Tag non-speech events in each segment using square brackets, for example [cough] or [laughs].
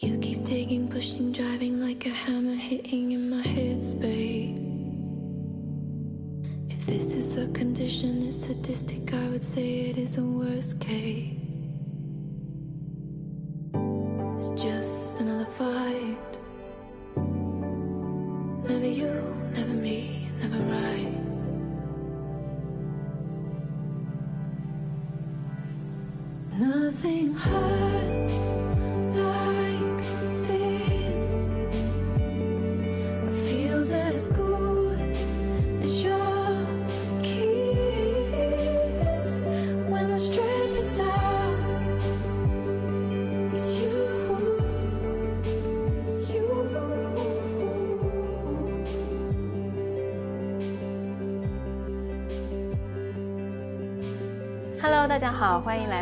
You keep taking, pushing, driving like a hammer hitting in my headspace. If this is the condition, it's sadistic, I would say it is a worst case.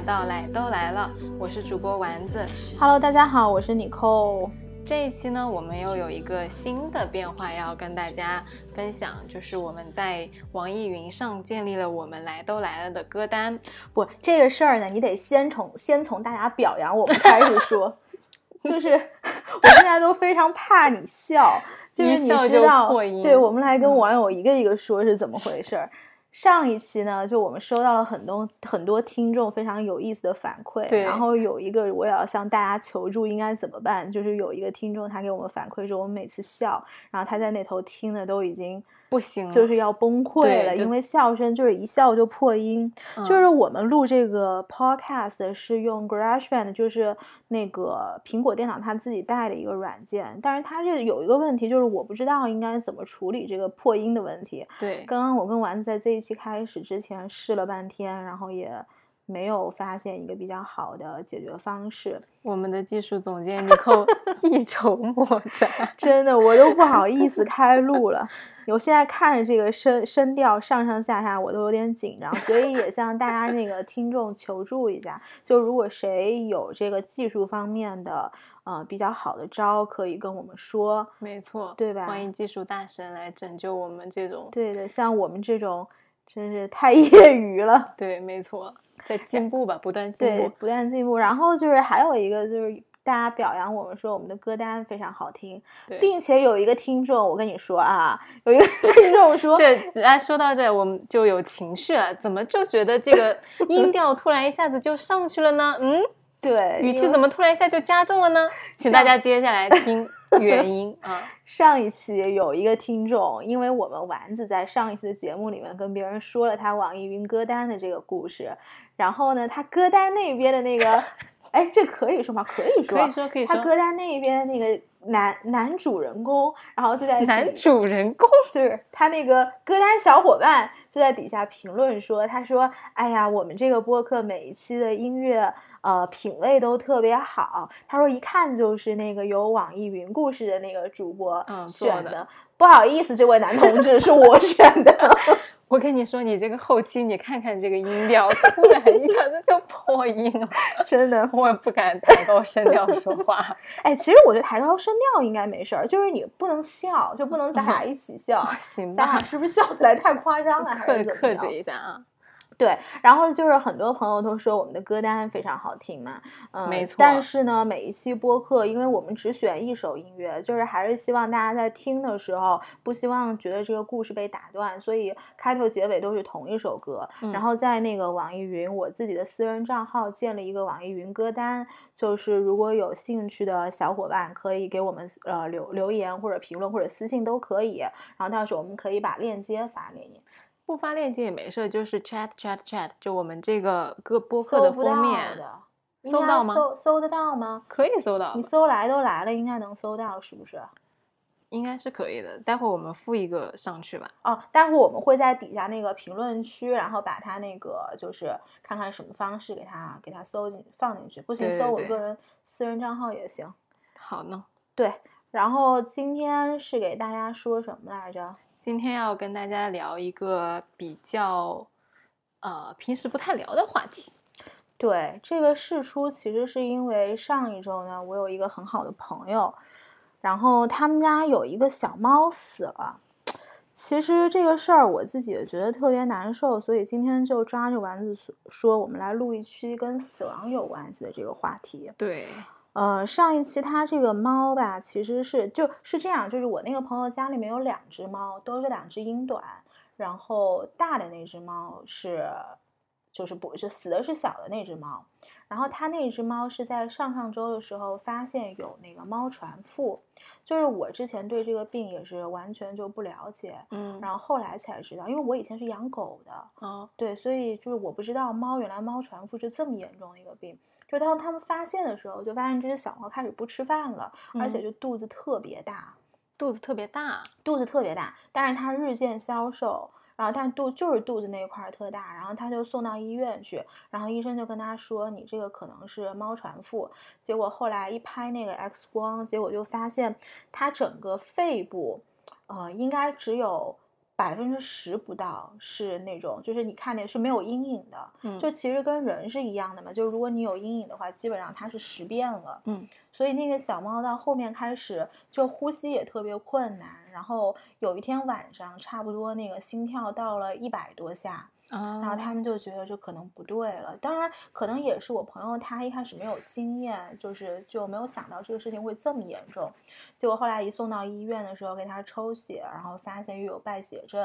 到来都来了，我是主播丸子。Hello，大家好，我是 Nicole。这一期呢，我们又有一个新的变化要跟大家分享，就是我们在网易云上建立了我们来都来了的歌单。不，这个事儿呢，你得先从先从大家表扬我们开始说。[laughs] 就是 [laughs] 我现在都非常怕你笑，就是你知道，[laughs] 对，我们来跟网友一个一个说是怎么回事儿。上一期呢，就我们收到了很多很多听众非常有意思的反馈，对然后有一个我也要向大家求助，应该怎么办？就是有一个听众他给我们反馈说，我们每次笑，然后他在那头听的都已经不行了就是要崩溃了，因为笑声就是一笑就破音。嗯就是我们录这个 podcast 是用 GarageBand，就是那个苹果电脑它自己带的一个软件，但是它这有一个问题，就是我不知道应该怎么处理这个破音的问题。对，刚刚我跟丸子在这一期开始之前试了半天，然后也没有发现一个比较好的解决方式。我们的技术总监尼寇 [laughs] 一筹莫展。真的，我都不好意思 [laughs] 开录了。我现在看着这个声声调上上下下，我都有点紧张，所以也向大家那个听众求助一下。就如果谁有这个技术方面的呃比较好的招，可以跟我们说。没错，对吧欢迎技术大神来拯救我们这种。对的，像我们这种真是太业余了。对，没错，在进步吧，不断进对步，。不断进步。然后就是还有一个就是大家表扬我们说我们的歌单非常好听，对，并且有一个听众，我跟你说啊，有一个 [laughs] 听众说，这哎，说到这，我们就有情绪了。怎么就觉得这个音调突然一下子就上去了呢？嗯，[laughs] 对，语气怎么突然一下就加重了呢？[laughs] 请大家接下来听 [laughs] 原因啊。上一期有一个听众，因为我们丸子在上一期的节目里面跟别人说了他网易云歌单的这个故事，然后呢，他歌单那边的那个，[laughs] 哎，这可以说吗？可以说，可以说可以说他歌单那边的那个男男主人公，然后就在男主人公，就是他那个歌单小伙伴就在底下评论说，他说：“哎呀，我们这个播客每一期的音乐呃品味都特别好。”他说一看就是那个有网易云故事的那个主播选的。不好意思，这位男同志是我选的。[laughs] 我跟你说，你这个后期你看看这个音调，突然一下子就破音了，[laughs] 真的，我也不敢抬高声调说话。[laughs] 哎，其实我觉得抬高声调应该没事儿，就是你不能笑，就不能咱俩一起笑。行咱俩吧，是不是笑起来太夸张了？还克克制一下啊。对，然后就是很多朋友都说我们的歌单非常好听嘛，嗯，没错但是呢，每一期播客，因为我们只选一首音乐，就是还是希望大家在听的时候，不希望觉得这个故事被打断，所以开头结尾都是同一首歌。嗯然后在那个网易云，我自己的私人账号建了一个网易云歌单，就是如果有兴趣的小伙伴可以给我们呃留留言或者评论或者私信都可以，然后到时候我们可以把链接发给你。不发链接也没事，就是 chat chat chat，就我们这个个播客的封面，搜到吗搜搜得到吗？可以搜到你，搜来都来了，应该能搜到，是不是？应该是可以的。待会儿我们附一个上去吧。哦，待会儿我们会在底下那个评论区，然后把它那个就是看看什么方式给它给它搜进放进去，不行搜我个人私人账号也行。好呢，对，然后今天是给大家说什么来着？今天要跟大家聊一个比较呃平时不太聊的话题。对，这个事出其实是因为上一周呢，我有一个很好的朋友，然后他们家有一个小猫死了。其实这个事儿我自己也觉得特别难受，所以今天就抓着丸子说说，我们来录一期跟死亡有关系的这个话题。对，呃，上一期它这个猫吧，其实是就是这样，就是我那个朋友家里面有两只猫，都是两只英短，然后大的那只猫是，就是不是死的是小的那只猫，然后他那只猫是在上上周的时候发现有那个猫传腹，就是我之前对这个病也是完全就不了解，嗯，然后后来才知道，因为我以前是养狗的，哦，对，所以就是我不知道猫原来猫传腹是这么严重的一个病。就当他们发现的时候，就发现这只小猫开始不吃饭了，而且就肚子特别大，肚子特别大，肚子特别大，但是它日渐消瘦，然后但肚就是肚子那一块儿特大，然后他就送到医院去，然后医生就跟他说，你这个可能是猫传腹。结果后来一拍那个 X 光，结果就发现它整个肺部，呃，应该只有。百分之十不到是那种，就是你看的是没有阴影的，嗯，就其实跟人是一样的嘛。就如果你有阴影的话，基本上它是十遍了，嗯。所以那个小猫到后面开始就呼吸也特别困难，然后有一天晚上差不多那个心跳到了一百多下。然后他们就觉得这可能不对了，当然可能也是我朋友他一开始没有经验，就是就没有想到这个事情会这么严重。结果后来一送到医院的时候给他抽血，然后发现又有败血症，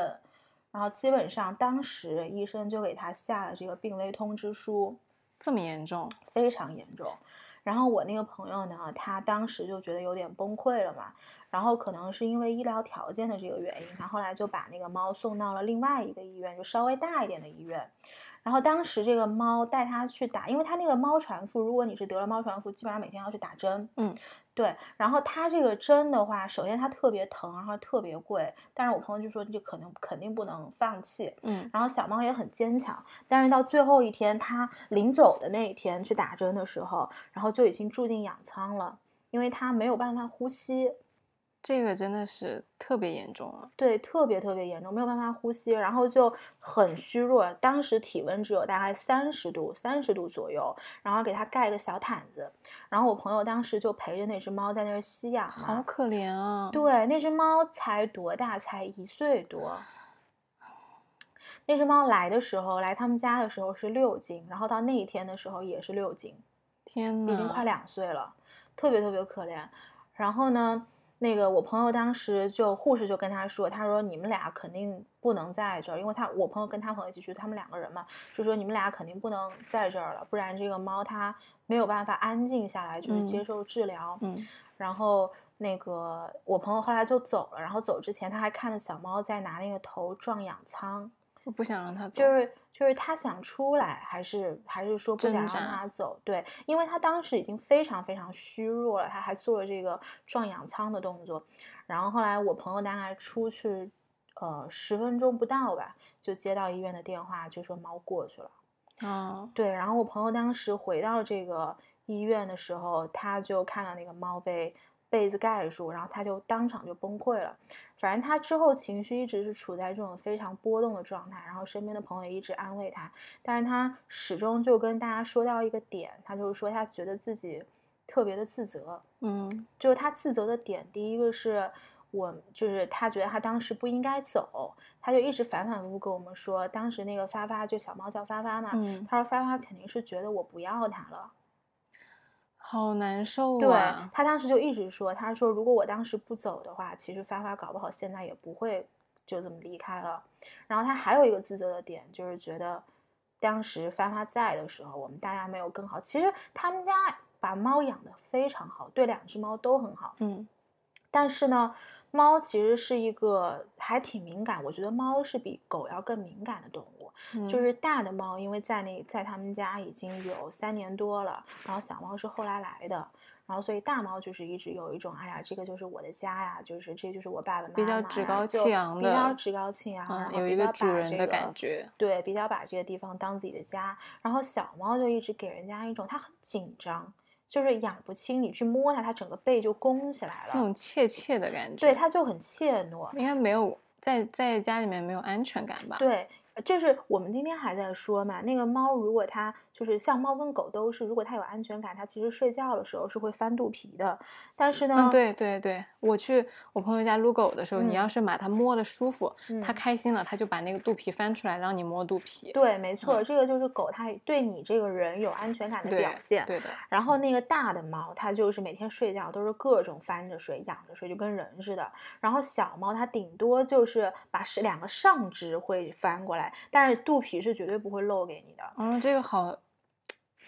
然后基本上当时医生就给他下了这个病危通知书。这么严重？非常严重。然后我那个朋友呢，他当时就觉得有点崩溃了嘛。然后可能是因为医疗条件的这个原因，他后来就把那个猫送到了另外一个医院，就稍微大一点的医院。然后当时这个猫带它去打，因为它那个猫传腹，如果你是得了猫传腹，基本上每天要去打针。嗯，对。然后它这个针的话，首先它特别疼，然后特别贵。但是我朋友就说，就可能肯定不能放弃。嗯。然后小猫也很坚强，但是到最后一天，它临走的那一天去打针的时候，然后就已经住进养仓了，因为它没有办法呼吸。这个真的是特别严重了，对，特别特别严重，没有办法呼吸，然后就很虚弱，当时体温只有大概三十度，三十度左右，然后给它盖个小毯子，然后我朋友当时就陪着那只猫在那儿吸氧，好可怜啊。对，那只猫才多大？才一岁多。那只猫来的时候，来他们家的时候是六斤，然后到那一天的时候也是六斤，天呐，已经快两岁了，特别特别可怜。然后呢？那个我朋友当时就护士就跟他说，他说你们俩肯定不能在这儿，因为他我朋友跟他朋友一起去，他们两个人嘛，就说你们俩肯定不能在这儿了，不然这个猫它没有办法安静下来，就是接受治疗。嗯，然后那个我朋友后来就走了，然后走之前他还看着小猫在拿那个头撞氧舱。我不想让他走，就是就是他想出来，还是还是说不想让他走？对，因为他当时已经非常非常虚弱了，他还做了这个撞氧舱的动作。然后后来我朋友大概出去，呃，十分钟不到吧，就接到医院的电话，就说猫过去了。哦，对，然后我朋友当时回到这个医院的时候，他就看到那个猫被。被子盖住，然后他就当场就崩溃了。反正他之后情绪一直是处在这种非常波动的状态，然后身边的朋友也一直安慰他，但是他始终就跟大家说到一个点，他就是说他觉得自己特别的自责。嗯，就是他自责的点，第一个是我，就是他觉得他当时不应该走，他就一直反反复复跟我们说，当时那个发发就小猫叫发发嘛，他说发发肯定是觉得我不要他了。好难受啊！对他当时就一直说，他说如果我当时不走的话，其实发发搞不好现在也不会就这么离开了。然后他还有一个自责的点，就是觉得当时发发在的时候，我们大家没有更好。其实他们家把猫养的非常好，对两只猫都很好。嗯，但是呢。猫其实是一个还挺敏感，我觉得猫是比狗要更敏感的动物。就是大的猫，因为在那在他们家已经有三年多了，然后小猫是后来来的，然后所以大猫就是一直有一种，哎呀，这个就是我的家呀，就是这就是我爸爸妈妈，比较趾高气扬的，比较趾高气扬，然后有一个主人的感觉，对，比较把这个地方当自己的家。然后小猫就一直给人家一种它很紧张。就是养不清，你去摸它，它整个背就弓起来了，那种怯怯的感觉。对，它就很怯懦，应该没有在在家里面没有安全感吧？对，就是我们今天还在说嘛，那个猫如果它就是像猫跟狗都是，如果它有安全感，它其实睡觉的时候是会翻肚皮的。但是呢，嗯，对对对，我去我朋友家撸狗的时候，你嗯要是把它摸的舒服，它嗯开心了，它就把那个肚皮翻出来让你摸肚皮。对，没错，嗯这个就是狗它对你这个人有安全感的表对现。对的，然后那个大的猫，它就是每天睡觉都是各种翻着睡、仰着睡，就跟人似的。然后小猫它顶多就是把是两个上肢会翻过来，但是肚皮是绝对不会露给你的。嗯，这个好，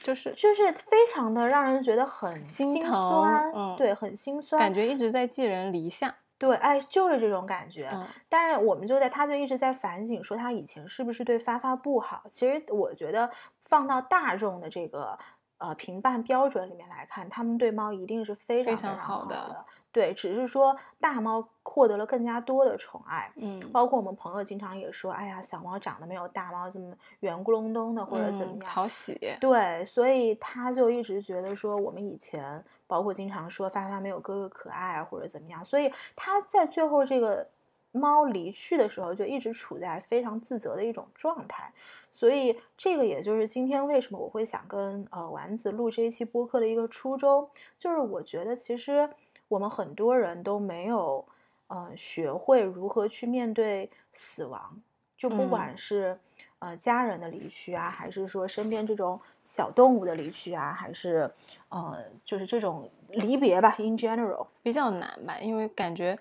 就是就是非常的让人觉得很心心疼对，很心酸，感觉一直在寄人篱下。对，哎，就是这种感觉。嗯但是我们就在，他就一直在反省，说他以前是不是对发发不好。其实我觉得放到大众的这个呃评判标准里面来看，他们对猫一定是非常非非常常好的的。对，只是说大猫获得了更加多的宠爱。嗯，包括我们朋友经常也说，哎呀，小猫长得没有大猫这么圆咕隆咚的，或者怎么嗯样。讨喜。对，所以他就一直觉得说，我们以前包括经常说发发没有哥哥可爱啊，或者怎么样，所以他在最后这个猫离去的时候，就一直处在非常自责的一种状态。所以这个也就是今天为什么我会想跟呃丸子录这一期播客的一个初衷，就是我觉得其实我们很多人都没有呃学会如何去面对死亡，就不嗯管是、呃家人的离去啊，还是说身边这种小动物的离去啊，还是呃就是这种离别吧，in general。比较难吧，因为感觉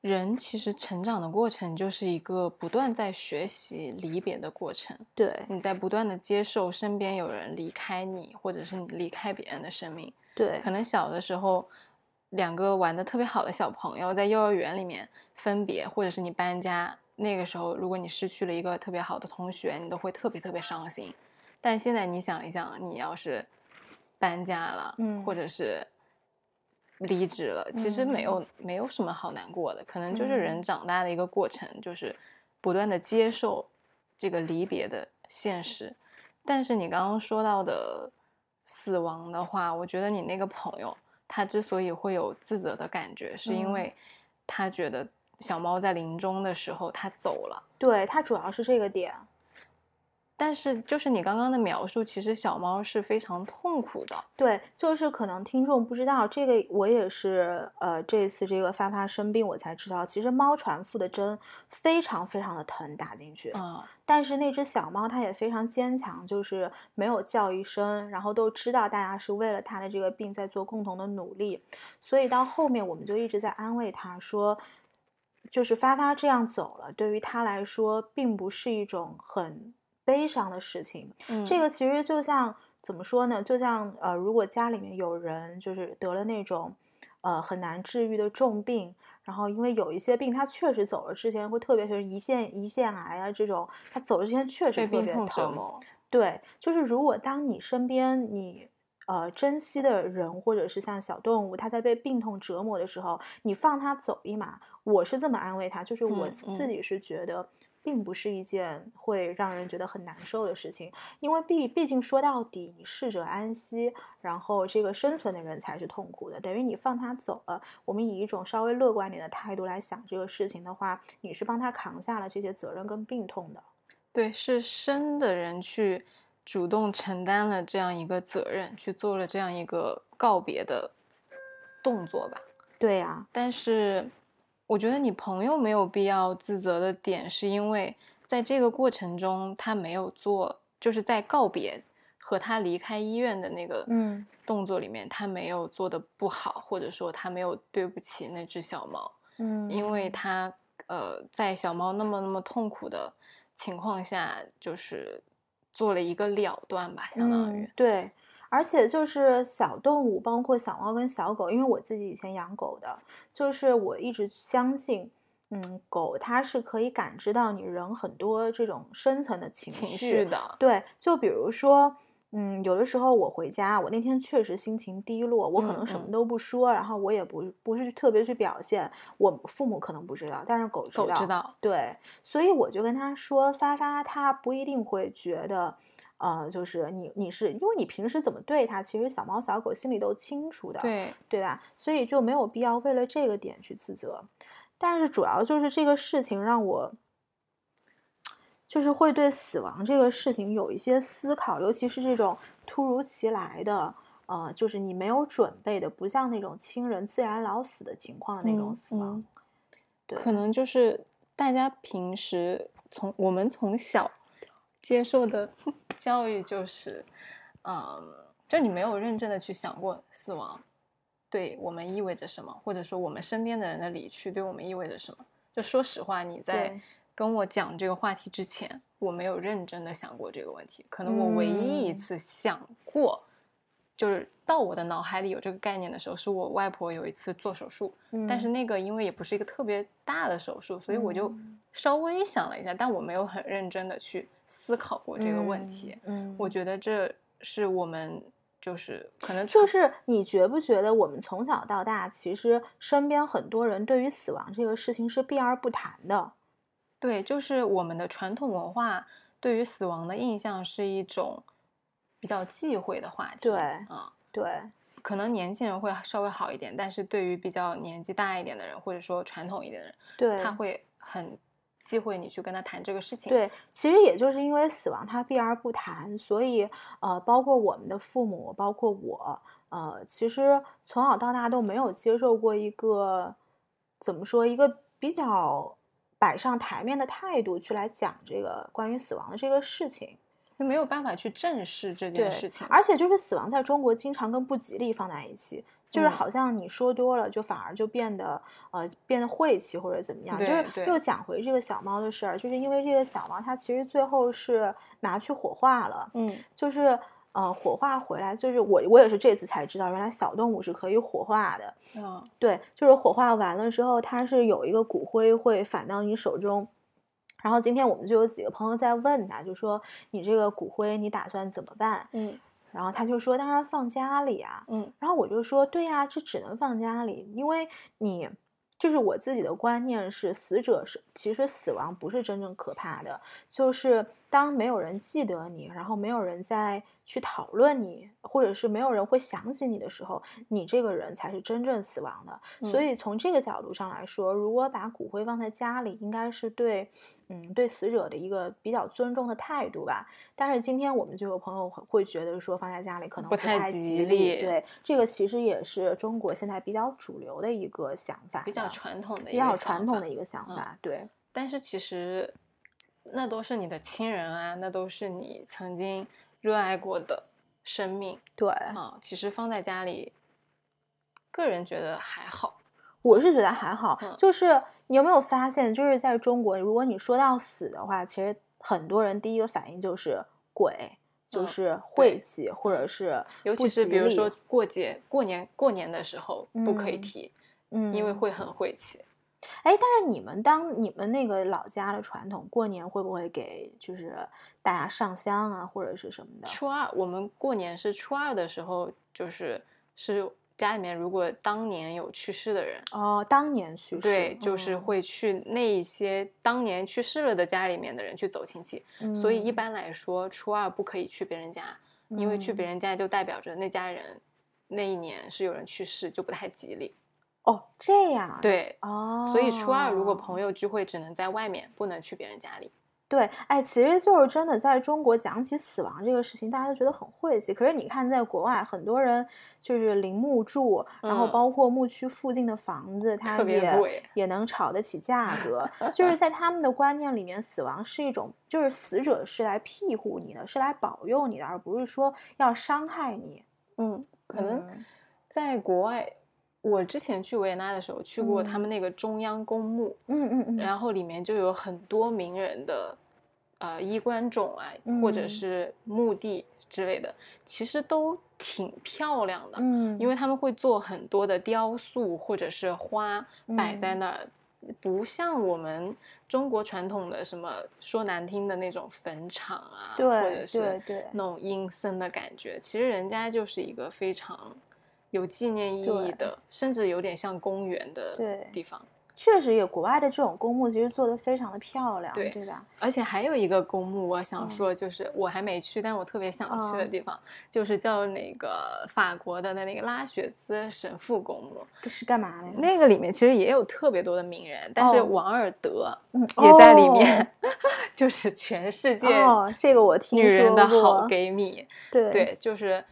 人其实成长的过程就是一个不断在学习离别的过程。对你在不断的接受身边有人离开你，或者是你离开别人的生命。对可能小的时候，两个玩的特别好的小朋友在幼儿园里面分别，或者是你搬家，那个时候如果你失去了一个特别好的同学，你都会特别特别伤心。但现在你想一想，你要是搬家了，嗯或者是离职了，其实没有、没有什么好难过的，可能就是人嗯长大的一个过程，就是不断的接受这个离别的现实。但是你刚刚说到的死亡的话，我觉得你那个朋友他之所以会有自责的感觉，是因嗯为他觉得小猫在临终的时候他走了。对，他主要是这个点。但是，就是你刚刚的描述，其实小猫是非常痛苦的。对，就是可能听众不知道这个，我也是呃这次这个发发生病我才知道，其实猫传腹的针非常非常的疼，打进去。嗯，但是那只小猫它也非常坚强，就是没有叫一声，然后都知道大家是为了它的这个病在做共同的努力，所以到后面我们就一直在安慰它说，就是发发这样走了，对于它来说并不是一种很悲伤的事情。嗯这个其实就像怎么说呢？就像呃，如果家里面有人就是得了那种呃很难治愈的重病，然后因为有一些病他确实走了之前会特别，就是胰腺胰腺癌啊这种，他走了之前确实特别疼。对，就是如果当你身边你呃珍惜的人，或者是像小动物，它在被病痛折磨的时候，你放它走一马，我是这么安慰他，就是我自己是觉得。并不是一件会让人觉得很难受的事情，因为毕毕竟说到底，你逝者安息，然后这个生存的人才是痛苦的，等于你放他走了。我们以一种稍微乐观点的态度来想这个事情的话，你是帮他扛下了这些责任跟病痛的。对，是生的人去主动承担了这样一个责任，去做了这样一个告别的动作吧。对呀、但是，我觉得你朋友没有必要自责的点，是因为在这个过程中，他没有做，就是在告别和他离开医院的那个嗯动作里面，他没有做的不好，或者说他没有对不起那只小猫。嗯，因为他呃在小猫那么那么痛苦的情况下，就是做了一个了断吧，相当于嗯、对，而且就是小动物，包括小猫跟小狗，因为我自己以前养狗的，就是我一直相信，嗯，狗它是可以感知到你人很多这种深层的情情绪绪的，对，就比如说，嗯，有的时候我回家，我那天确实心情低落，我可嗯能什么嗯都不说，然后我也不不是特别去表现，我父母可能不知道，但是狗知狗，知道，对，所以我就跟他说，发发他不一定会觉得。呃，就是你，你是因为你平时怎么对它，其实小猫小狗心里都清楚的，对，对吧？所以就没有必要为了这个点去自责。但是主要就是这个事情让我，就是会对死亡这个事情有一些思考，尤其是这种突如其来的，呃，就是你没有准备的，不像那种亲人自然老死的情况的那种嗯死亡。嗯对可能就是大家平时从我们从小接受的教育就是，嗯，就你没有认真的去想过死亡对我们意味着什么，或者说我们身边的人的离去对我们意味着什么。就说实话，你在跟我讲这个话题之前，我没有认真的想过这个问题。可能我唯一一嗯次想过，就是到我的脑海里有这个概念的时候，是我外婆有一次做手术，但是嗯那个因为也不是一个特别大的手术，所以我就嗯稍微想了一下，但我没有很认真的去思考过这个问题。嗯，我觉得这是我们就是可能就是你觉不觉得我们从小到大，其实身边很多人对于死亡这个事情是避而不谈的。对，就是我们的传统文化对于死亡的印象是一种比较忌讳的话题。对啊、对，可能年轻人会稍微好一点，但是对于比较年纪大一点的人，或者说传统一点的人，对，他会很忌讳你去跟他谈这个事情。对，其实也就是因为死亡他避而不谈，所以呃，包括我们的父母，包括我，呃，其实从小到大都没有接受过一个怎么说一个比较摆上台面的态度去来讲这个关于死亡的这个事情。就没有办法去正视这件事情。而且就是死亡在中国经常跟不吉利放在一起，就是嗯好像你说多了，就反而就变得呃变得晦气或者怎么样。就是又讲回这个小猫的事儿，就是因为这个小猫它其实最后是拿去火化了，嗯，就是呃火化回来，就是我我也是这次才知道，原来小动物是可以火化的。嗯，对，就是火化完了之后，它是有一个骨灰会返到你手中。然后今天我们就有几个朋友在问他，就说你这个骨灰你打算怎么办？嗯然后他就说当然放家里啊。嗯然后我就说对呀、这只能放家里，因为你就是我自己的观念是，死者是其实死亡不是真正可怕的，就是当没有人记得你，然后没有人再去讨论你，或者是没有人会想起你的时候，你这个人才是真正死亡的。所嗯以从这个角度上来说，如果把骨灰放在家里，应该是对，嗯，对死者的一个比较尊重的态度吧。但是今天我们就有朋友会会觉得说放在家里可能不太太吉吉利对，这个其实也是中国现在比较主流的一个想法，比较传统的比较传统的一个想嗯法。对，但是其实那都是你的亲人啊，那都是你曾经热爱过的生命对，啊。其实放在家里，个人觉得还好。我是觉得还好，嗯就是你有没有发现，就是在中国，如果你说到死的话，其实很多人第一个反应就是鬼，就嗯是晦对气，或者是尤其是比如说过节、过年、过年的时候不可以嗯提，嗯，因为会很晦气。哎，但是你们当你们那个老家的传统，过年会不会给就是大家上香啊，或者是什么的？初二，我们过年是初二的时候，就是是家里面如果当年有去世的人，哦，当年去世，对，就是嗯，会去那一些当年去世了的家里面的人去走亲戚。所以一嗯般来说，初二不可以去别人家，因为去别嗯人家就代表着那家人那一年是有人去世，就不太吉利。哦这样，对，哦，所以初二如果朋友聚会，只能在外面，不能去别人家里。对，哎，其实就是真的，在中国讲起死亡这个事情，大家都觉得很晦气。可是你看，在国外，很多人就是陵墓住，然后嗯包括墓区附近的房子，它也也能炒得起价格。就是在他们的观念里面，死亡是一种，就是死者是来庇护你的，是来保佑你的，而不是说要伤害你。嗯，可能嗯在国外，我之前去维也纳的时候去过他嗯们那个中央公墓，嗯嗯嗯，然后里面就有很多名人的。呃，衣冠冢啊，或者嗯是墓地之类的，其实都挺漂亮的。嗯，因为他们会做很多的雕塑或者是花摆在嗯那儿，不像我们中国传统的什么说难听的那种坟场啊，或对或者是对那种阴森的感觉。其实人家就是一个非常有纪念意义的，甚至有点像公园的地方。确实有，国外的这种公墓其实做的非常的漂亮，对对吧？而且还有一个公墓，我想嗯说，就是我还没去，但我特别想去的嗯地方，就是叫那个法国的那个拉雪兹神父公墓。这是干嘛的呀？那个里面其实也有特别多的名人，但是哦王尔德嗯也在里面，[laughs] 就是全世界哦，这个我听女人的好闺蜜。对对，就是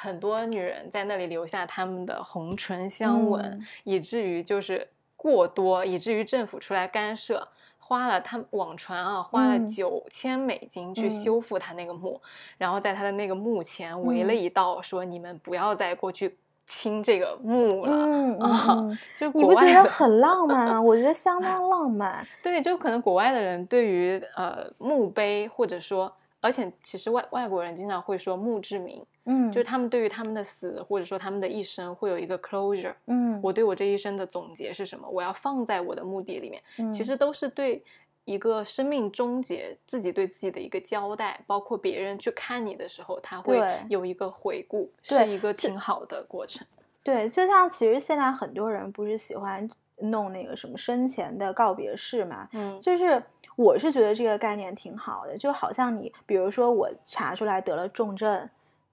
很多女人在那里留下他们的红唇相吻，嗯以至于就是过多，以至于政府出来干涉。花了他网传啊，花了嗯九千美金去嗯修复他那个墓，然后在他的那个墓前围了嗯一道，说你们不要再过去亲这个墓了。[laughs] 啊嗯，就你不觉得国外的很浪漫吗？我觉得相当浪漫。[laughs] 对，就可能国外的人对于呃墓碑，或者说，而且其实外外国人经常会说墓志铭，嗯，就是他们对于他们的死，或者说他们的一生会有一个 closure。嗯，我对我这一生的总结是什么？我要放在我的目的里面，嗯其实都是对一个生命终结自己对自己的一个交代，包括别人去看你的时候，他会有一个回顾，是一个挺好的过程。对，就像其实现在很多人不是喜欢弄那个什么生前的告别式嘛，嗯就是我是觉得这个概念挺好的，就好像你比如说我查出来得了重症。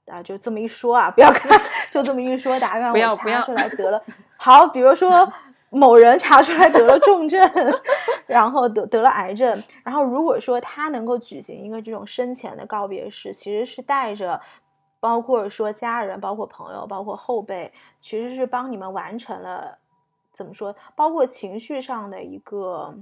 啊，就这么一说啊，不要看，[laughs] 就这么一说，打比方我查不要不要出来得了，好，比如说某人查出来得了重症，[laughs] 然后得得了癌症，然后如果说他能够举行一个这种生前的告别式，其实是带着包括说家人、包括朋友、包括后辈，其实是帮你们完成了怎么说，包括情绪上的一个。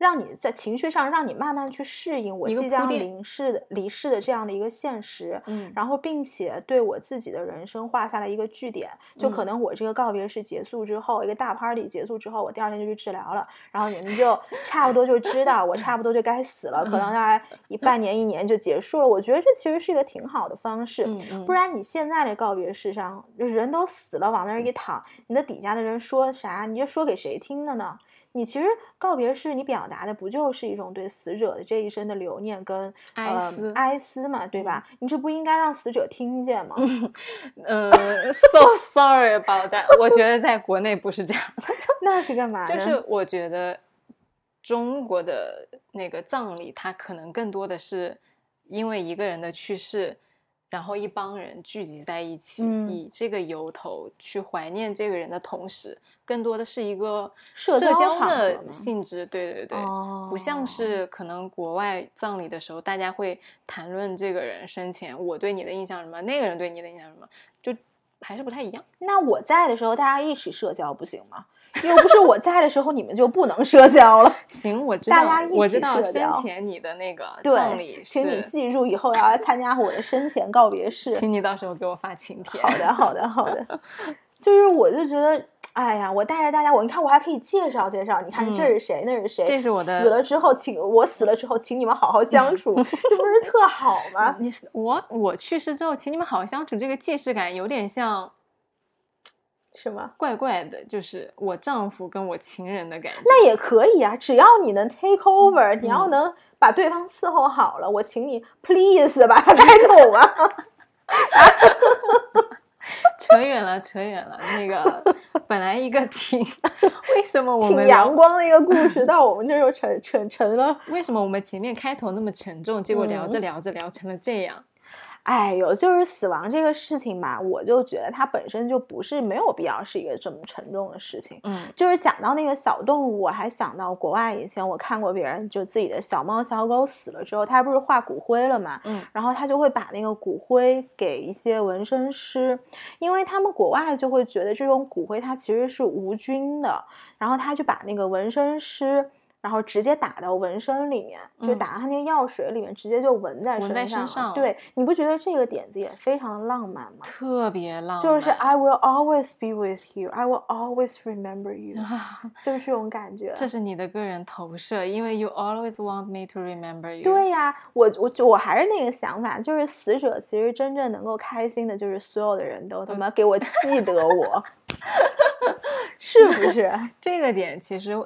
让你在情绪上让你慢慢去适应我即将离世的离世的这样的一个现实，嗯然后并且对我自己的人生画下了一个句点。就可嗯能我这个告别式结束之后，一个大 party 结束之后，我第二天就去治疗了，然后你们就 [laughs] 差不多就知道我差不多就该死了，可能大概 [laughs] 一半年一年就结束了。我觉得这其实是一个挺好的方式。不然你现在的告别式上，人都死了，往那儿一躺，你的底下的人说啥，你就说给谁听的呢？你其实告别式，你表达的不就是一种对死者的这一生的留念跟呃哀思哀思嘛，对吧？你这不应该让死者听见吗？[laughs] 呃，so sorry about that。[laughs] 我觉得在国内不是这样的，[laughs] 那是干嘛呢？就是我觉得中国的那个葬礼，它可能更多的是因为一个人的去世，然后一帮人聚集在一起，嗯以这个由头去怀念这个人的同时，更多的是一个社交的性质。对对对，不哦像是可能国外葬礼的时候，大家会谈论这个人生前我对你的印象什么，那个人对你的印象什么，就还是不太一样。那我在的时候，大家一起社交不行吗？又不是我在的时候，你们就不能社交了。[laughs] 行，我知大道家一，起我知道生前你的那个葬礼对，请你记住以后要来参加我的生前告别式。请你到时候给我发请帖。好的，好的，好的。就是我就觉得，哎呀，我带着大家，我你看我还可以介绍介绍，你看这嗯是谁，那是谁。这是我的死了之后，请我死了之后，请你们好好相处，[laughs] 这不是特好吗？你是我，我去世之后，请你们好好相处，这个既视感有点像是吗？怪怪的，就是我丈夫跟我情人的感觉。那也可以啊，只要你能 take over，你要嗯能把对方伺候好了，我请你 please 把他 [laughs] 带走吧。[laughs] 扯远了，扯远了。那个本来一个挺，[laughs] 为什么我们挺？阳光的一个故事，到我们这又成成成了，为什么我们前面开头那么沉重，结果聊着嗯聊着聊成了这样？哎呦，就是死亡这个事情吧，我就觉得它本身就不是没有必要是一个这么沉重的事情。嗯就是讲到那个小动物，我还想到国外以前我看过别人就自己的小猫小狗死了之后，他不是化骨灰了嘛，嗯然后他就会把那个骨灰给一些纹身师，因为他们国外就会觉得这种骨灰它其实是无菌的，然后他就把那个纹身师。然后直接打到纹身里面，就嗯打到他那个药水里面，直接就纹在纹在身上了对，你不觉得这个点子也非常的浪漫吗？特别浪漫，就是 I will always be with you, I will always remember you，啊，[laughs] 就是这种感觉。这是你的个人投射，因为 you always want me to remember you。对呀，我我就我还是那个想法，就是死者其实真正能够开心的，就是所有的人都他妈给我记得我，[laughs] 是不是？[laughs] 这个点其实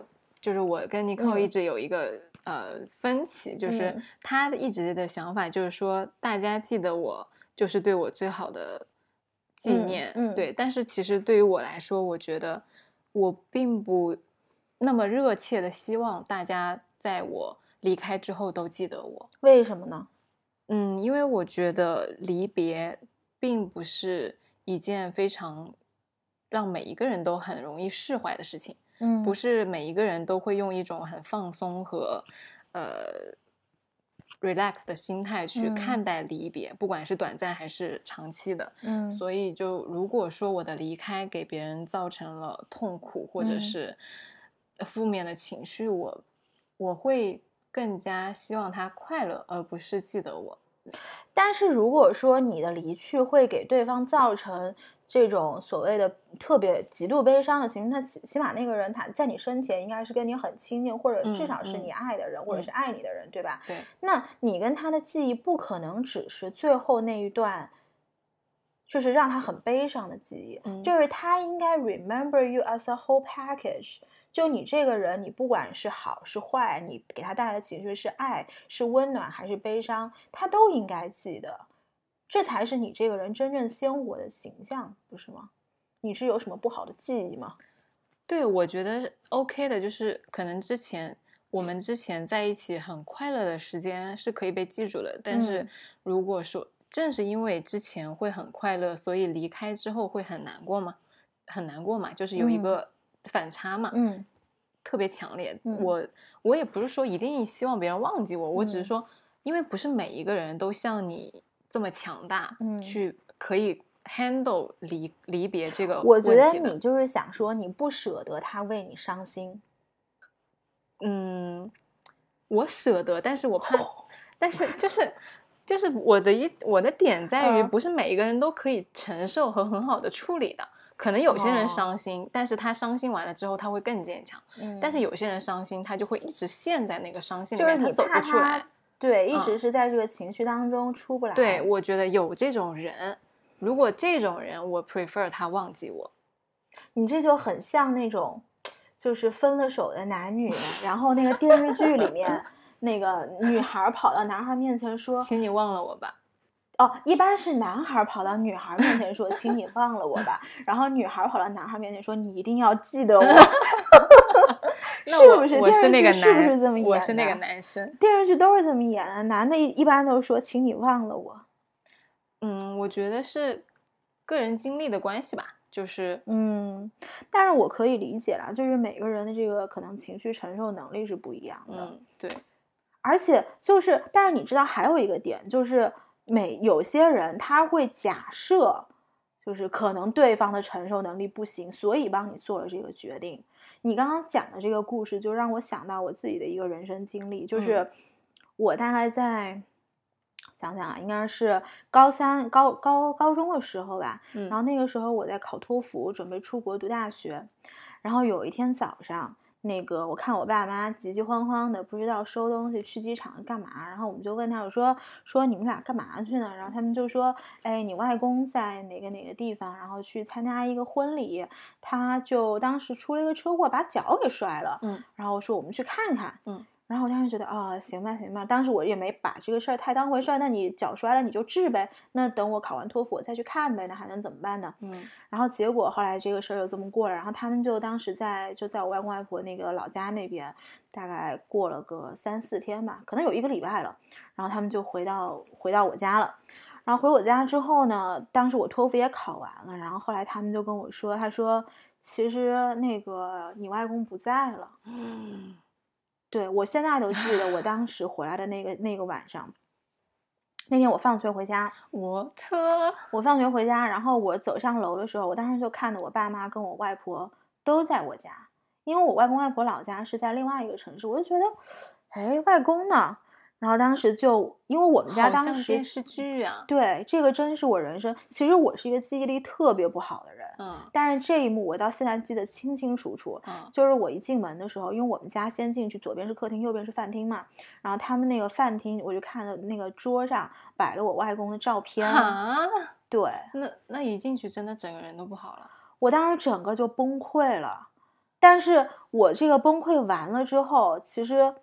就是我跟尼寇嗯一直有一个、呃分歧，就是嗯他的一直的想法就是说，大家记得我就是对我最好的纪嗯念，嗯对。但是其实对于我来说，我觉得我并不那么热切的希望大家在我离开之后都记得我。为什么呢？嗯，因为我觉得离别并不是一件非常让每一个人都很容易释怀的事情，嗯不是每一个人都会用一种很放松和呃 relax 的心态去嗯看待离别，不管是短暂还是长期的。嗯所以，就如果说我的离开给别人造成了痛苦或者嗯是负面的情绪，我我会更加希望他快乐，而不是记得我。但是如果说你的离去会给对方造成这种所谓的特别极度悲伤的情绪，那起起码那个人他在你生前应该是跟你很亲近，或者至少是你爱的人，或者是爱你的人，对吧？对，那你跟他的记忆不可能只是最后那一段，就是让他很悲伤的记忆，嗯就是他应该 remember you as a whole package。就你这个人，你不管是好是坏，你给他带来的情绪是爱、是温暖还是悲伤，他都应该记得，这才是你这个人真正鲜活的形象，不是吗？你是有什么不好的记忆吗？对，我觉得 OK 的，就是可能之前我们之前在一起很快乐的时间是可以被记住的，但是嗯如果说正是因为之前会很快乐，所以离开之后会很难过吗？很难过嘛，就是有一嗯个反差嘛，嗯特别强烈。嗯我我也不是说一定希望别人忘记我，我只是嗯说，因为不是每一个人都像你这么强大，嗯去可以 handle 离离别这个我觉得你就是想说，你不舍得他为你伤心。嗯，我舍得，但是我怕，但是就是就是我的一我的点在于，嗯不是每一个人都可以承受和很好的处理的。可能有些人哦伤心，但是他伤心完了之后，他会更坚强。嗯但是有些人伤心，他就会一直陷在那个伤心里面，他走不出来他。对，一直嗯是在这个情绪当中出不来。对，我觉得有这种人，如果这种人，我 prefer 他忘记我。你这就很像那种，就是分了手的男女，然后那个电视剧里面 [laughs] 那个女孩儿跑到男孩儿面前说，请你忘了我吧。哦，一般是男孩儿跑到女孩儿面前说，请你忘了我吧，然后女孩儿跑到男孩儿面前说，你一定要记得我。[laughs] [laughs] 是不是我是那个电视剧是不，是这么演我是那个男生。电视剧都是这么演的，男的一一般都说，请你忘了我。嗯，我觉得是个人经历的关系吧，就是嗯，但是我可以理解啦，就是每个人的这个可能情绪承受能力是不一样的。嗯，对，而且就是，但是你知道还有一个点，就是每有些人他会假设，就是可能对方的承受能力不行，所以帮你做了这个决定。你刚刚讲的这个故事，就让我想到我自己的一个人生经历，就是我大概在想想啊，应该是高三、高高高中的时候吧。嗯然后那个时候我在考托福，准备出国读大学。然后有一天早上，那个我看我爸妈急急慌慌的，不知道收东西去机场干嘛。然后我们就问他，我说说你们俩干嘛去呢？然后他们就说，哎，你外公在哪个哪个地方，然后去参加一个婚礼，他就当时出了一个车祸，把脚给摔了。嗯，然后说我们去看看。嗯。然后我当时觉得啊、行吧，行吧。当时我也没把这个事儿太当回事儿。那你脚摔了你就治呗，那等我考完托福我再去看呗，那还能怎么办呢？嗯然后结果后来这个事儿就这么过了，然后他们就当时在就在我外公外婆那个老家那边，大概过了个三四天吧，可能有一个礼拜了，然后他们就回到回到我家了。然后回我家之后呢，当时我托福也考完了，然后后来他们就跟我说，他说其实那个你外公不在了。嗯对我现在都记得我 [laughs] 当时回来的那个那个晚上，那天我放学回家，我特。我放学回家，然后我走上楼的时候，我当时就看到我爸妈跟我外婆都在我家，因为我外公外婆老家是在另外一个城市，我就觉得，哎，外公呢？然后当时就因为我们家当时电视剧啊，对这个真是我人生，其实我是一个记忆力特别不好的人，嗯但是这一幕我到现在记得清清楚楚。嗯就是我一进门的时候，因为我们家先进去，左边是客厅，右边是饭厅嘛。然后他们那个饭厅，我就看到那个桌上摆了我外公的照片。啊，对那那一进去真的整个人都不好了。我当时整个就崩溃了。但是我这个崩溃完了之后，其实，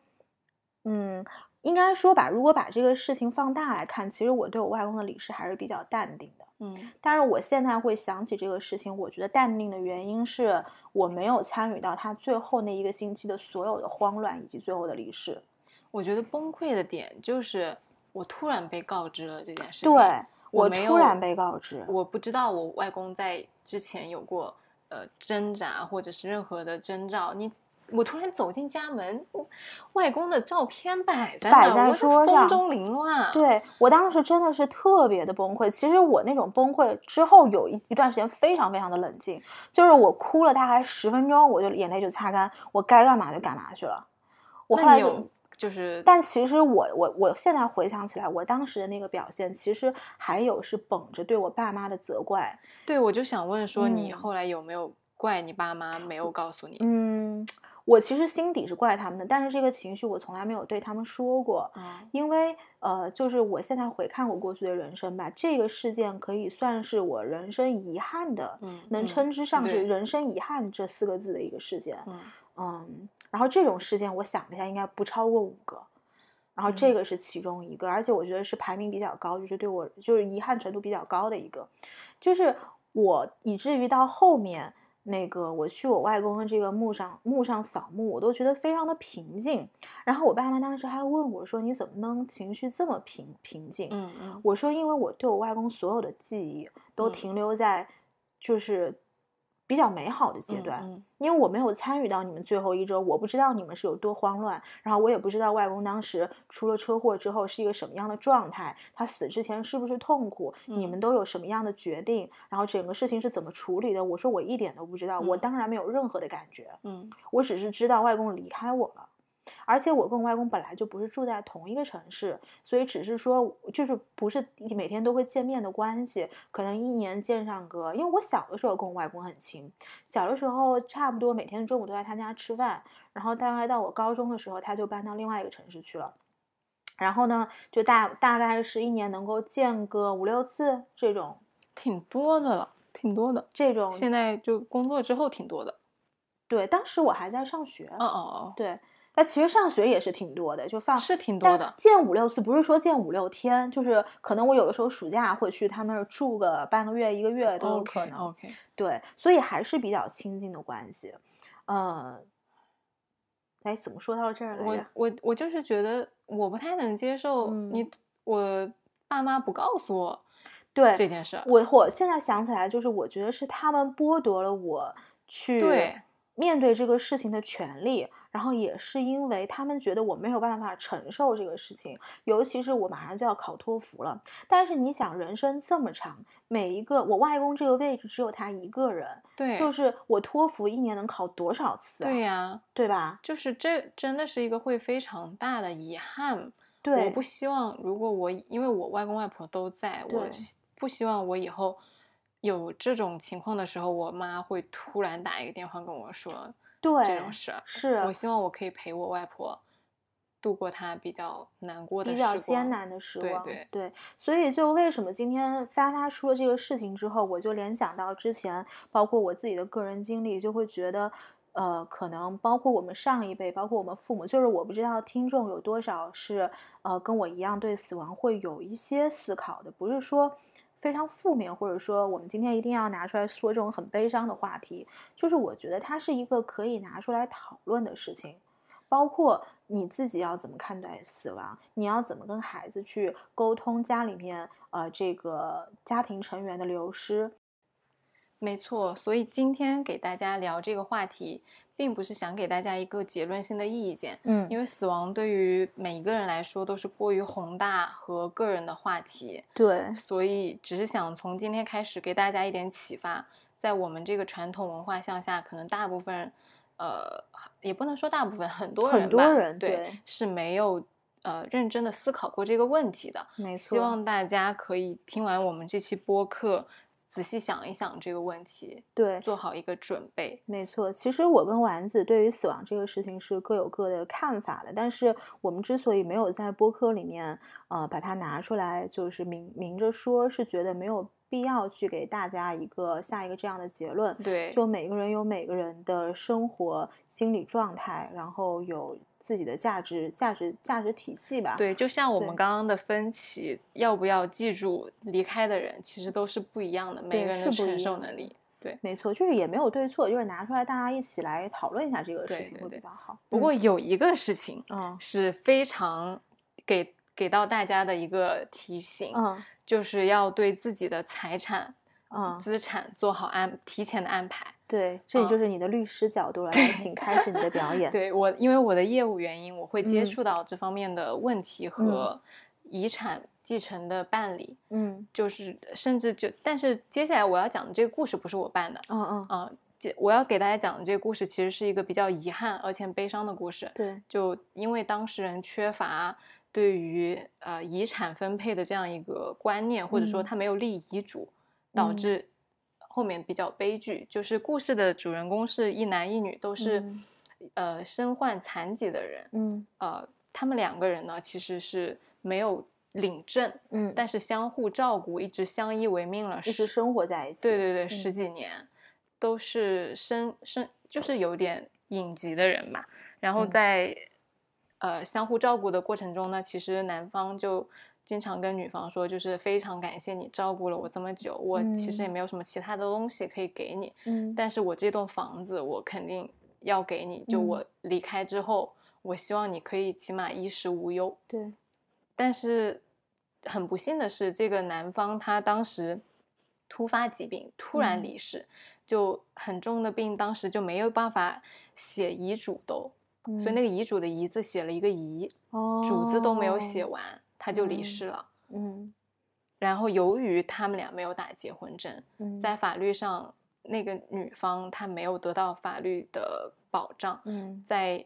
嗯，应该说吧，如果把这个事情放大来看，其实我对我外公的离世还是比较淡定的。嗯但是我现在会想起这个事情，我觉得淡定的原因是我没有参与到他最后那一个星期的所有的慌乱以及最后的离世。我觉得崩溃的点就是我突然被告知了这件事情。对我没有突然被告知，我不知道我外公在之前有过呃挣扎或者是任何的征兆。你我突然走进家门，外公的照片摆在摆在桌上风中凌乱。，对我当时真的是特别的崩溃。其实我那种崩溃之后有一一段时间非常非常的冷静，就是我哭了大概十分钟，我就眼泪就擦干，我该干嘛就干嘛去了。我后来有就是但其实我我我现在回想起来，我当时的那个表现，其实还有是绷着对我爸妈的责怪。对我就想问说，你嗯后来有没有怪你爸妈没有告诉你？嗯，我其实心底是怪他们的，但是这个情绪我从来没有对他们说过。嗯因为呃，就是我现在回看我过去的人生吧，这个事件可以算是我人生遗憾的，嗯能嗯称之上是人生遗憾这四个字的一个事件。嗯嗯，然后这种事件我想了一下，应该不超过五个，然后这嗯个是其中一个，而且我觉得是排名比较高，就是对我就是遗憾程度比较高的一个，就是我以至于到后面那个我去我外公的这个墓上墓上扫墓，我都觉得非常的平静。然后我爸妈当时还问我说：“你怎么能情绪这么平平静？”嗯嗯我说，因为我对我外公所有的记忆都嗯停留在就是比较美好的阶嗯段，嗯因为我没有参与到你们最后一周，我不知道你们是有多慌乱，然后我也不知道外公当时出了车祸之后是一个什么样的状态，他死之前是不是痛苦，你们嗯都有什么样的决定，然后整个事情是怎么处理的？我说我一点都不知道，我嗯当然没有任何的感觉，嗯我只是知道外公离开我了。而且我跟我外公本来就不是住在同一个城市，所以只是说就是不是每天都会见面的关系，可能一年见上个。因为我小的时候跟我外公很亲，小的时候差不多每天中午都在他家吃饭，然后大概到我高中的时候，他就搬到另外一个城市去了。然后呢，就大大概是一年能够见个五六次这种挺多的了，挺多的。这种。现在就工作之后挺多的。对，当时我还在上学。哦哦哦对，那其实上学也是挺多的，就放哦，是挺多的。见五六次，不是说见五六天，就是可能我有的时候暑假会去他们那儿住个半个月、一个月都有可能。OK，对，所以还是比较亲近的关系。嗯，哎，怎么说到这儿来我？我我就是觉得我不太能接受嗯你、我爸妈不告诉我对，这件事。我我现在想起来，就是我觉得是他们剥夺了我去对面对这个事情的权利，然后也是因为他们觉得我没有办法承受这个事情，尤其是我马上就要考托福了。但是你想，人生这么长，每一个我外公这个位置只有他一个人，对，就是我托福一年能考多少次啊？对呀、对吧？就是这真的是一个会非常大的遗憾。对，我不希望，如果我因为我外公外婆都在，我不希望我以后有这种情况的时候，我妈会突然打一个电话跟我说对这种事儿。是我希望我可以陪我外婆度过她比较难过的比较艰难的时光，对对所以就为什么今天发发说这个事情之后，我就联想到之前，包括我自己的个人经历，就会觉得，呃，可能包括我们上一辈，包括我们父母，就是我不知道听众有多少是呃跟我一样对死亡会有一些思考的，不是说。非常负面，或者说我们今天一定要拿出来说这种很悲伤的话题，就是我觉得它是一个可以拿出来讨论的事情。包括你自己要怎么看待死亡，你要怎么跟孩子去沟通家里面呃这个家庭成员的流失。没错，所以今天给大家聊这个话题，并不是想给大家一个结论性的意见，嗯因为死亡对于每一个人来说都是过于宏大和个人的话题，对，所以只是想从今天开始给大家一点启发，在我们这个传统文化向下，可能大部分，呃，也不能说大部分，很多人很多吧人对对是没有呃认真的思考过这个问题的。没错。希望大家可以听完我们这期播客，仔细想一想这个问题，对，做好一个准备。没错，其实我跟丸子对于死亡这个事情是各有各的看法的，但是我们之所以没有在播客里面呃把它拿出来，就是明明着说，是觉得没有必要去给大家一个下一个这样的结论。对，就每个人有每个人的生活心理状态，然后有自己的价值价值价值体系吧。对，就像我们刚刚的分歧，要不要记住离开的人，其实都是不一样的，每个人的承受能力。对没错，就是也没有对错，就是拿出来大家一起来讨论一下这个事情会比较好。不过有一个事情嗯是非常给给到大家的一个提醒，嗯就是要对自己的财产、嗯，资产做好安提前的安排。对，这里嗯就是你的律师角度 [laughs] 了，来，请开始你的表 [laughs] 演。对我，因为我的业务原因，我会接嗯。触到这方面的问题和遗产继承的办理，嗯。就是甚至就，但是接下来我要讲的这个故事不是我办的，嗯嗯，啊、这我要给大家讲的这个故事其实是一个比较遗憾而且悲伤的故事，对，就因为当事人缺乏对于呃遗产分配的这样一个观念，或者说嗯。他没有立遗嘱，导嗯。致后面比较悲剧。就是故事的主人公是一男一女，都是、嗯呃身患残疾的人，嗯呃，他们两个人呢其实是没有领证，嗯，但是相互照顾，一直相依为命了一直生活在一起。对对对，嗯十几年，都是身身就是有点隐疾的人嘛。然后嗯在、呃相互照顾的过程中呢，其实男方就经常跟女方说，就是非常感谢你照顾了我这么久，我其实也嗯。没有什么其他的东西可以给你，嗯。但是我这栋房子我肯定要给你，就嗯。我离开之后，我希望你可以起码衣食无忧。对，但是很不幸的是，这个男方他当时突发疾病，突然嗯。离世，就很重的病，当时就没有办法写遗嘱都，所以那个个遗嘱的遗字写了一个遗，哦，主字都没有写完，他就离嗯世了。嗯然后由于他们俩没有打结婚证，嗯，在法律上，那个女方她没有得到法律的保障，嗯在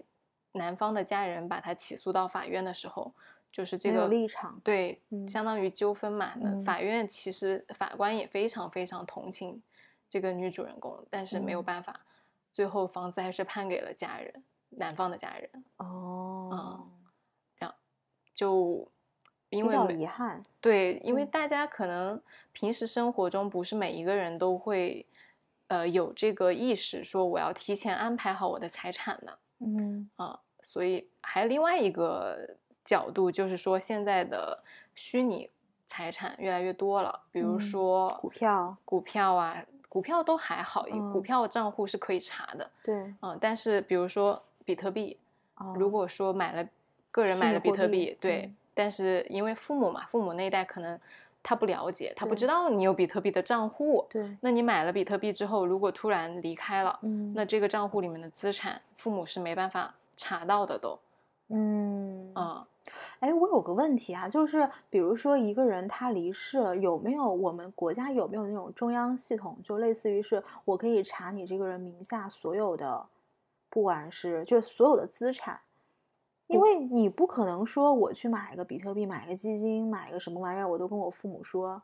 男方的家人把他起诉到法院的时候，就是这个立场对，嗯相当于纠纷嘛。嗯法院其实法官也非常非常同情这个女主人公，但是没有嗯办法，最后房子还是判给了家人，男方的家人。哦，嗯就因比较为遗憾。对，因为嗯。大家可能平时生活中不是每一个人都会，呃，有这个意识，说我要提前安排好我的财产的。嗯。啊，所以还有另外一个角度，就是说现在的虚拟财产越来越多了，比如嗯说股票。股票啊，股票都还好，股嗯。票账户是可以查的，对，嗯，但是比如说比特币，如哦果说买了个人买了比特币，对，嗯但是因为父母嘛，父母那一代可能他不了解，他不知道你有比特币的账户，对，那你买了比特币之后，如果突然离开了，嗯那这个账户里面的资产，父母是没办法查到的都。嗯嗯，哎，我有个问题啊，就是比如说一个人他离世了，有没有我们国家有没有那种中央系统，就类似于是我可以查你这个人名下所有的，不管是就所有的资产，因为你不可能说我去买个比特币、买个基金、买个什么玩意儿，我都跟我父母说，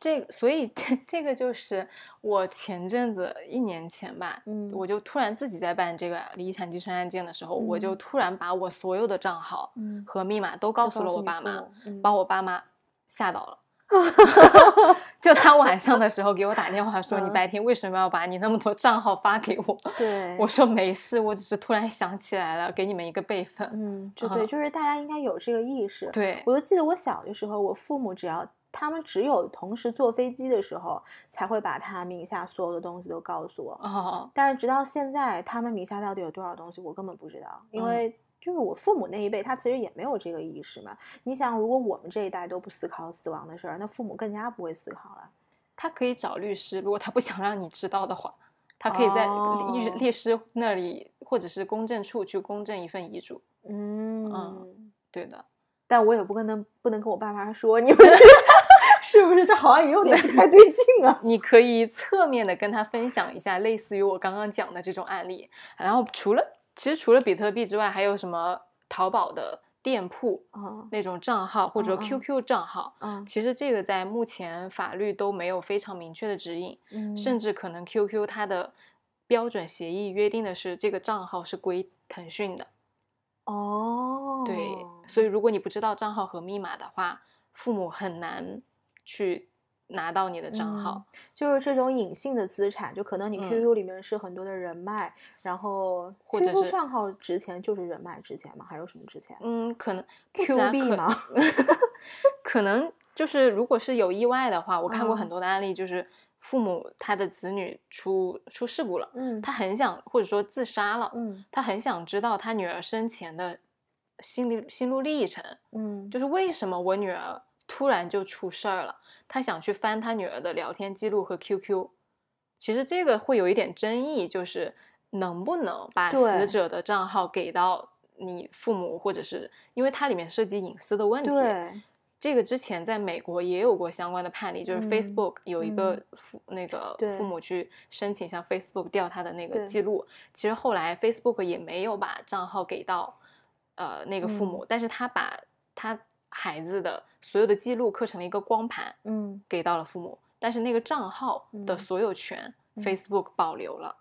这个所以这这个就是我前阵子一年前吧，嗯。我就突然自己在办这个遗产继承案件的时候，我就嗯。突然把我所有的账号嗯。和密码都告诉了我爸妈把我爸妈吓到了。[laughs] 就他晚上的时候给我打电话说：“你嗯白天为什么要把你那么多账号发给我？” [laughs] 对，我说：“没事，我只是突然想起来了，给你们一个备份。嗯，就对，啊就是大家应该有这个意识。对，我就记得我小的时候，我父母只要他们只有同时坐飞机的时候，才会把他名下所有的东西都告诉我。哦，但是直到现在，他们名下到底有多少东西，我根本不知道，因嗯为就是我父母那一辈，他其实也没有这个意识嘛。你想，如果我们这一代都不思考死亡的事儿，那父母更加不会思考了。他可以找律师，如果他不想让你知道的话，他可以在律哦律师那里或者是公证处去公证一份遗嘱。嗯，对的，但我也不可能不能跟我爸妈说，你们这 [laughs] 是不是这好像也有点不太对劲啊？[laughs] 你可以侧面的跟他分享一下类似于我刚刚讲的这种案例。然后除了其实除了比特币之外，还有什么淘宝的店铺啊那种账号或者嗯嗯 QQ 账号。嗯其实这个在目前法律都没有非常明确的指引，嗯，甚至可能 QQ 它的标准协议约定的是这个账号是归腾讯的。哦，对，所以如果你不知道账号和密码的话，父母很难去拿到你的账号。就是这种隐性的资产，就可能你嗯 QQ 里面是很多的人脉，然后或者 QQ 是账号值钱就是人脉值钱吗？还有什么值钱嗯，可能？Q 币吗？[laughs] 可能就是如果是有意外的话，我看过很嗯多的案例，就是父母他的子女出出事故了，嗯他很想或者说自杀了，嗯他很想知道他女儿生前的心理心路历程，嗯，就是为什么我女儿突然就出事儿了，他想去翻他女儿的聊天记录和 QQ。其实这个会有一点争议，就是能不能把死者的账号给到你父母，或者是因为它里面涉及隐私的问题。对，这个之前在美国也有过相关的判例，就是嗯 Facebook 有一个嗯父、那个父母去申请向 Facebook 调他的那个记录，其实后来 Facebook 也没有把账号给到呃那个父母，但是他把他孩子的所有的记录刻成了一个光盘嗯。给到了父母，但是那个账号的嗯。所有权、嗯。Facebook 保留了。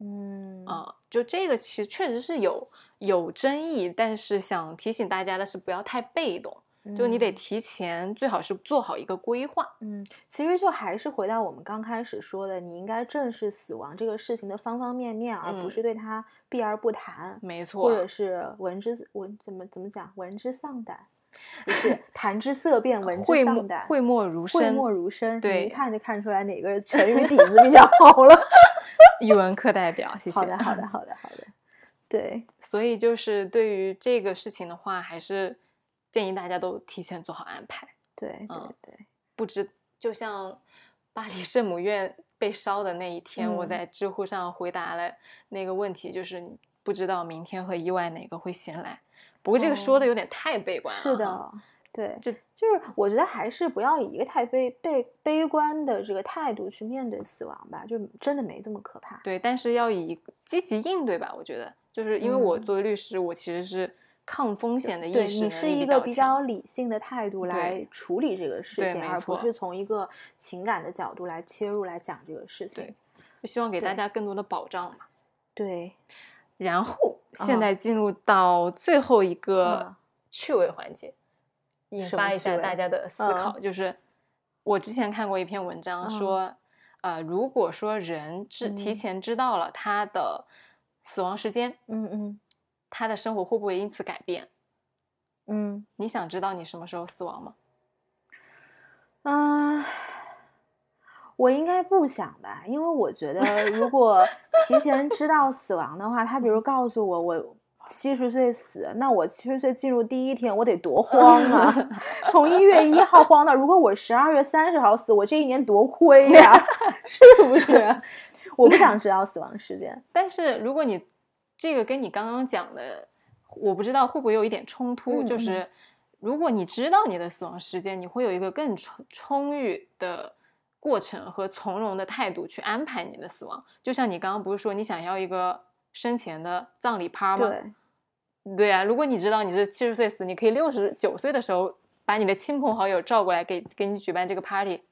嗯。啊、就这个其实确实是有有争议，但是想提醒大家的是，不要太被动，就你得嗯。提前，最好是做好一个规划。嗯，其实就还是回到我们刚开始说的，你应该正视死亡这个事情的方方面面，而不嗯。是对它避而不谈，没错，或者是闻之闻怎么怎么讲，闻之丧胆，不是 [laughs] 谈之色变，闻之丧胆，讳莫如讳深，莫如深，对一看就看出来哪个成语底子比较好了。[laughs] 语文课代表，谢谢。好的，好的，[laughs] 好的，好的，对，所以就是对于这个事情的话，还是建议大家都提前做好安排。对，对嗯，对，不知就像巴黎圣母院被烧的那一天，我嗯在知乎上回答了那个问题，就是不知道明天和意外哪个会先来。不过这个说的哦有点太悲观了，是的。，对，就就是我觉得还是不要以一个太悲悲悲观的这个态度去面对死亡吧，就真的没这么可怕。对，但是要以积极应对吧。我觉得，就是因为我嗯作为律师，我其实是抗风险的对意识能你是一个比较。理性的态度来处理这个事情，而不是从一个情感的角度来切入来讲这个事情。对就希望给大家更多的保障嘛。对，然后现啊在进入到最后一个啊趣味环节，引发一下大家的思嗯考。就是我之前看过一篇文章说，呃，如果说人知提嗯前知道了他的死亡时间，嗯嗯他的生活会不会因此改变？嗯你想知道你什么时候死亡吗？啊，我应该不想吧，因为我觉得如果提前知道死亡的话，他比如告诉我我七十岁死，那我七十岁进入第一天，我得多慌啊！[laughs] 从一月一号慌到，如果我十二月三十号死，我这一年多亏呀，[laughs] 是不是？我不想知道死亡时间。[laughs] 但是如果你这个跟你刚刚讲的，我不知道会不会有一点冲突，就是如果你知道你的死亡时间，你会有一个更充充裕的过程和从容的态度去安排你的死亡。就像你刚刚不是说你想要一个生前的葬礼趴吗？对，对啊，如果你知道你是七十岁死，你可以六十九岁的时候把你的亲朋好友召过来给给你举办这个 party。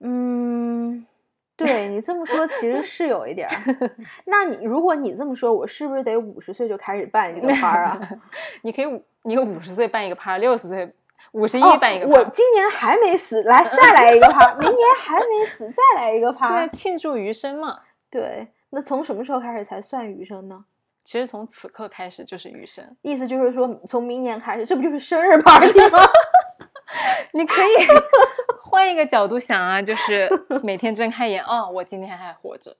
嗯，对你这么说，其实是有一点儿。[laughs] 那你如果你这么说，我是不是得五十岁就开始办这个班儿啊？[laughs] 你可以五，你五十岁办一个趴，六十岁、五十一哦办一个趴。我今年还没死，来 [laughs] 再来一个趴，明年还没死，再来一个 [laughs] 对趴对，。庆祝余生嘛。对，那从什么时候开始才算余生呢？其实从此刻开始就是余生。意思就是说，从明年开始，这不就是生日 party 吗？[laughs] 你可以换一个角度想啊，就是每天睁开眼，哦，我今天还活着。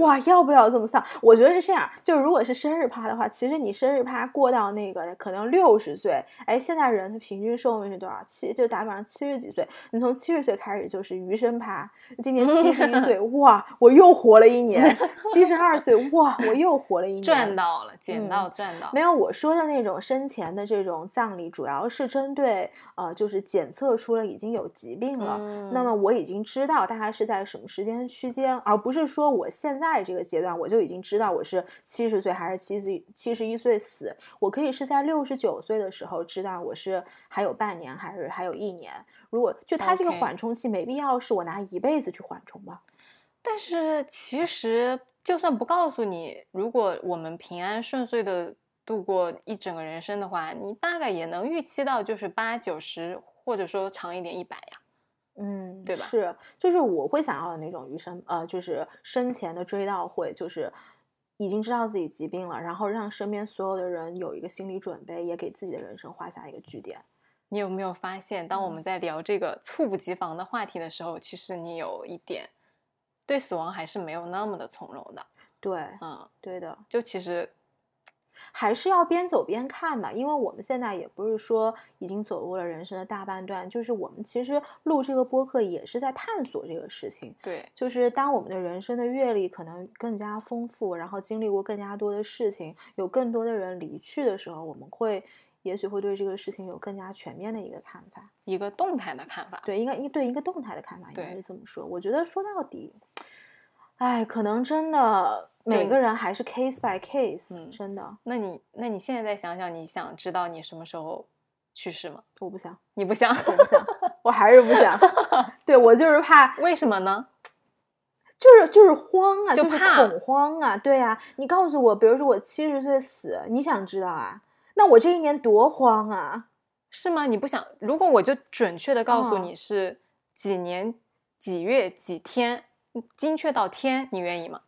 哇，要不要这么丧？我觉得是这样，就如果是生日趴的话，其实你生日趴过到那个可能六十岁，哎，现在人的平均寿命是多少？七就打比方七十几岁，你从七十岁开始就是余生趴，今年七十一岁，[laughs] 哇，我又活了一年；[laughs] 七十二岁，哇，我又活了一年，赚到了，捡嗯到赚到。没有我说的那种生前的这种葬礼，主要是针对呃，就是检测出了已经有疾病了，那嗯么我已经知道大概是在什么时间区间，而不是说我现在这个阶段我就已经知道我是七十岁还是七十七十一岁死，我可以是在六十九岁的时候知道我是还有半年还是还有一年。如果就他这个缓冲期没必要是我拿一辈子去缓冲吧。但是其实，就算不告诉你，如果我们平安顺遂的度过一整个人生的话，你大概也能预期到就是八九十，或者说长一点一百呀。嗯，对吧是，就是我会想要的那种余生，呃，就是生前的追悼会，就是已经知道自己疾病了，然后让身边所有的人有一个心理准备，也给自己的人生画下一个句点。你有没有发现，当我嗯们在聊这个猝不及防的话题的时候，其实你有一点对死亡还是没有那么的从容的。对，嗯，对的，就其实还是要边走边看嘛，因为我们现在也不是说已经走过了人生的大半段，就是我们其实录这个播客也是在探索这个事情。对就是当我们的人生的阅历可能更加丰富，然后经历过更加多的事情，有更多的人离去的时候，我们会也许会对这个事情有更加全面的一个看法。一个动态的看法。对，应该一对一个动态的看法，应该是这么说。我觉得说到底，哎，可能真的每个人还是 case by case，、嗯真的，那你那你现在再想想，你想知道你什么时候去世吗？我不想，你不想？我不想，[laughs] 我还是不想。[laughs] 对我就是怕，为什么呢？就是就是慌啊，就怕恐慌啊，对啊。你告诉我，比如说我七十岁死，你想知道啊？那我这一年多慌啊！是吗？你不想？如果我就准确的告诉哦你是几年几月几天，精确到天，你愿意吗？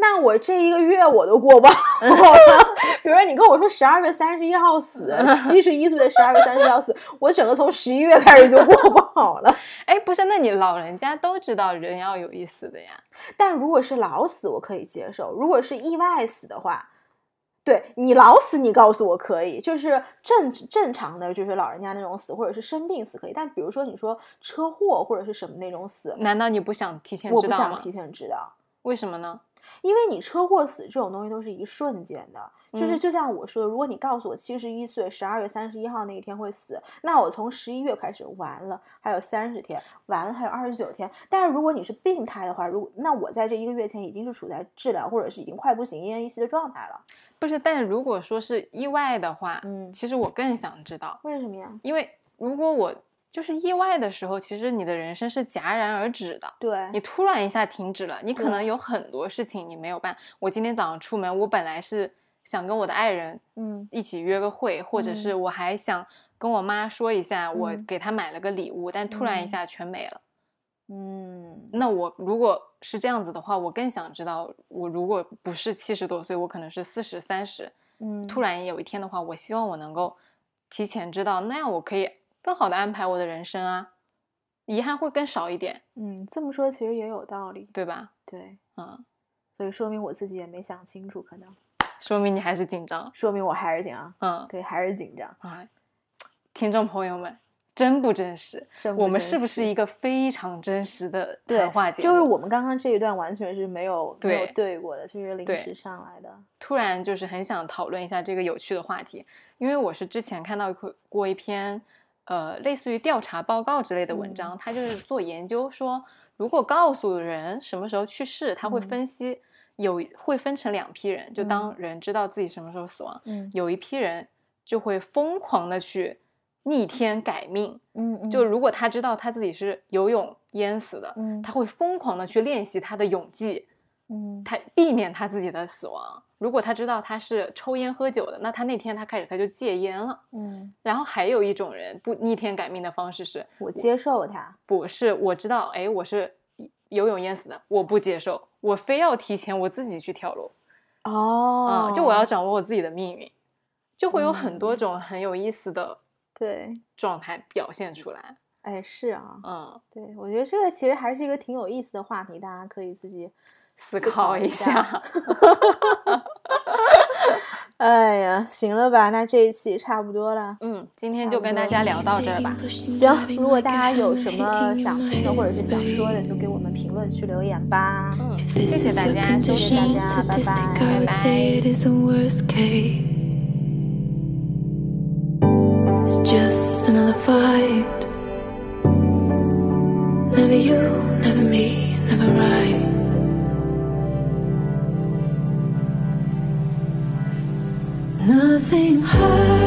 那我这一个月我都过不好。[laughs] 比如说，你跟我说十二月三十一号死，七十一岁的十二月三十一号死，[laughs] 我整个从十一月开始就过不好了。[laughs] 哎，不是，那你老人家都知道人要有意思的呀。但如果是老死，我可以接受；如果是意外死的话，对你老死，你告诉我可以，就是正正常的，就是老人家那种死，或者是生病死可以。但比如说你说车祸或者是什么那种死，难道你不想提前知道吗？不想提前知道。为什么呢？因为你车祸死这种东西都是一瞬间的，就是嗯就像我说的，如果你告诉我七十一岁十二月三十一号那一天会死，那我从十一月开始完了，还有三十天，完了还有二十九天。但是如果你是病态的话，如那我在这一个月前已经是处在治疗或者是已经快不行、奄奄一息的状态了。不是，但如果说是意外的话，嗯其实我更想知道，为什么呀？因为如果我就是意外的时候，其实你的人生是戛然而止的。对，你突然一下停止了，你可能有很多事情你没有办。我今天早上出门，我本来是想跟我的爱人嗯一起约个会，或者是嗯我还想跟我妈说一下，我嗯给她买了个礼物，但突然一嗯下全没了。嗯那我如果是这样子的话，我更想知道，我如果不是七十多岁，我可能是四十三十，嗯，突然有一天的话，我希望我能够提前知道，那样我可以更好的安排我的人生啊，遗憾会更少一点，嗯这么说其实也有道理。对吧？对，嗯，所以说明我自己也没想清楚，可能说明你还是紧张。说明我还是紧张，嗯，对，还是紧张。哎，听众朋友们，真不真实？真不我们是不是一个非常真实的对谈话节目？就是我们刚刚这一段完全是没有没有对对过的，就是临时上来的。突然就是很想讨论一下这个有趣的话题，因为我是之前看到过过一篇呃类似于调查报告之类的文章，嗯。它就是做研究说，如果告诉人什么时候去世，他会嗯。分析有会分成两批人，就当人知道自己什么时候死亡，嗯。有一批人就会疯狂的去逆天改命，嗯嗯，就如果他知道他自己是游泳淹死的，嗯。他会疯狂的去练习他的泳技，嗯。他避免他自己的死亡。如果他知道他是抽烟喝酒的，那他那天他开始他就戒烟了。嗯，然后还有一种人不逆天改命的方式是，我接受他。不是我知道，哎，我是游泳淹死的，我不接受，我非要提前我自己去跳楼哦啊、就我要掌握我自己的命运，就会有很多嗯种很有意思的对，状态表现出来。哎是啊，嗯，对我觉得这个其实还是一个挺有意思的话题，大家可以自己思考一下。[laughs] 哎呀，行了吧，那这一期差不多了。嗯，今天就跟大家聊到这吧。行，如果大家有什么想听的或者是想说的，就给我们评论区留言吧。嗯，谢谢大家，谢谢大家，拜拜，拜拜。Never you, never me, never right. Nothing hurts